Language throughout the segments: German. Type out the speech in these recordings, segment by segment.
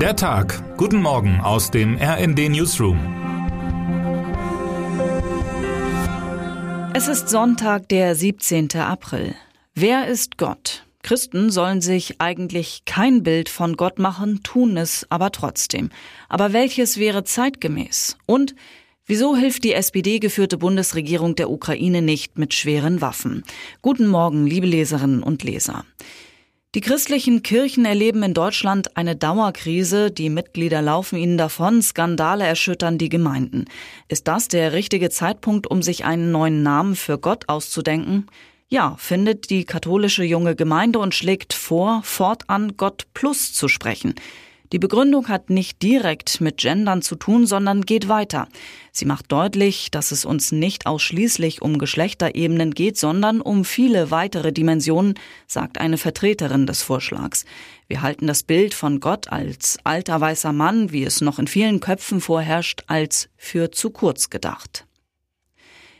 Der Tag. Guten Morgen aus dem RND Newsroom. Es ist Sonntag, der 17. April. Wer ist Gott? Christen sollen sich eigentlich kein Bild von Gott machen, tun es aber trotzdem. Aber welches wäre zeitgemäß? Und wieso hilft die SPD-geführte Bundesregierung der Ukraine nicht mit schweren Waffen? Guten Morgen, liebe Leserinnen und Leser. Die christlichen Kirchen erleben in Deutschland eine Dauerkrise, die Mitglieder laufen ihnen davon, Skandale erschüttern die Gemeinden. Ist das der richtige Zeitpunkt, um sich einen neuen Namen für Gott auszudenken? Ja, findet die katholische junge Gemeinde und schlägt vor, fortan Gott Plus zu sprechen. Die Begründung hat nicht direkt mit Gendern zu tun, sondern geht weiter. Sie macht deutlich, dass es uns nicht ausschließlich um Geschlechterebenen geht, sondern um viele weitere Dimensionen, sagt eine Vertreterin des Vorschlags. Wir halten das Bild von Gott als alter weißer Mann, wie es noch in vielen Köpfen vorherrscht, als für zu kurz gedacht.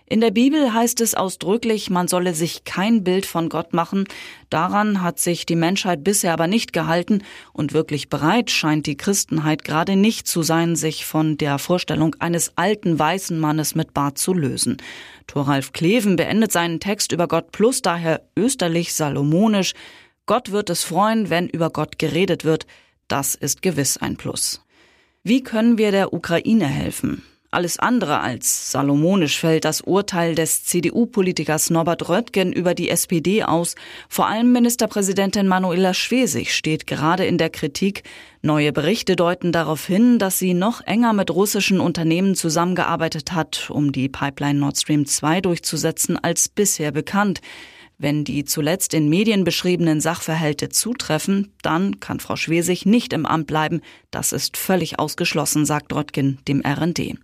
In der Bibel heißt es ausdrücklich, man solle sich kein Bild von Gott machen. Daran hat sich die Menschheit bisher aber nicht gehalten und wirklich bereit scheint die Christenheit gerade nicht zu sein, sich von der Vorstellung eines alten weißen Mannes mit Bart zu lösen. Thoralf Kleven beendet seinen Text über Gott plus daher österlich salomonisch. Gott wird es freuen, wenn über Gott geredet wird. Das ist gewiss ein Plus. Wie können wir der Ukraine helfen? Alles andere als salomonisch fällt das Urteil des CDU-Politikers Norbert Röttgen über die SPD aus. Vor allem Ministerpräsidentin Manuela Schwesig steht gerade in der Kritik. Neue Berichte deuten darauf hin, dass sie noch enger mit russischen Unternehmen zusammengearbeitet hat, um die Pipeline Nord Stream 2 durchzusetzen als bisher bekannt. Wenn die zuletzt in Medien beschriebenen Sachverhalte zutreffen, dann kann Frau Schwesig nicht im Amt bleiben. Das ist völlig ausgeschlossen, sagt Röttgen dem RND.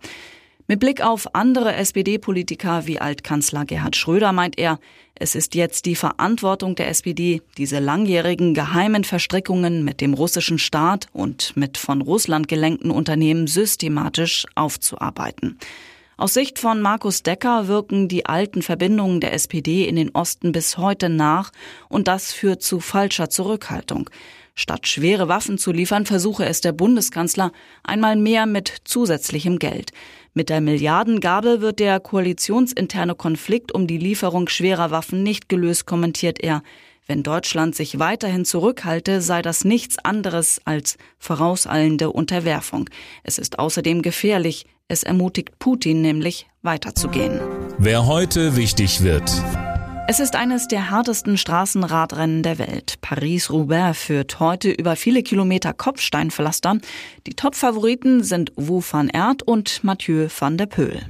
Mit Blick auf andere SPD-Politiker wie Altkanzler Gerhard Schröder meint er, es ist jetzt die Verantwortung der SPD, diese langjährigen geheimen Verstrickungen mit dem russischen Staat und mit von Russland gelenkten Unternehmen systematisch aufzuarbeiten. Aus Sicht von Markus Decker wirken die alten Verbindungen der SPD in den Osten bis heute nach und das führt zu falscher Zurückhaltung. Statt schwere Waffen zu liefern, versuche es der Bundeskanzler einmal mehr mit zusätzlichem Geld. Mit der Milliardengabe wird der koalitionsinterne Konflikt um die Lieferung schwerer Waffen nicht gelöst, kommentiert er. Wenn Deutschland sich weiterhin zurückhalte, sei das nichts anderes als vorauseilende Unterwerfung. Es ist außerdem gefährlich. Es ermutigt Putin nämlich weiterzugehen. Wer heute wichtig wird. Es ist eines der härtesten Straßenradrennen der Welt. Paris-Roubaix führt heute über viele Kilometer Kopfsteinpflaster. Die Top-Favoriten sind Wu van Aert und Mathieu van der Poel.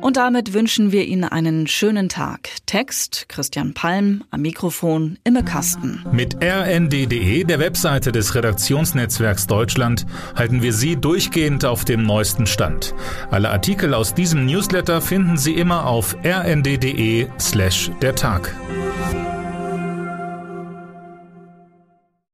Und damit wünschen wir Ihnen einen schönen Tag. Text Christian Palm, am Mikrofon Imme Kasten. Mit rnd.de, der Webseite des Redaktionsnetzwerks Deutschland, halten wir Sie durchgehend auf dem neuesten Stand. Alle Artikel aus diesem Newsletter finden Sie immer auf rnd.de slash der Tag.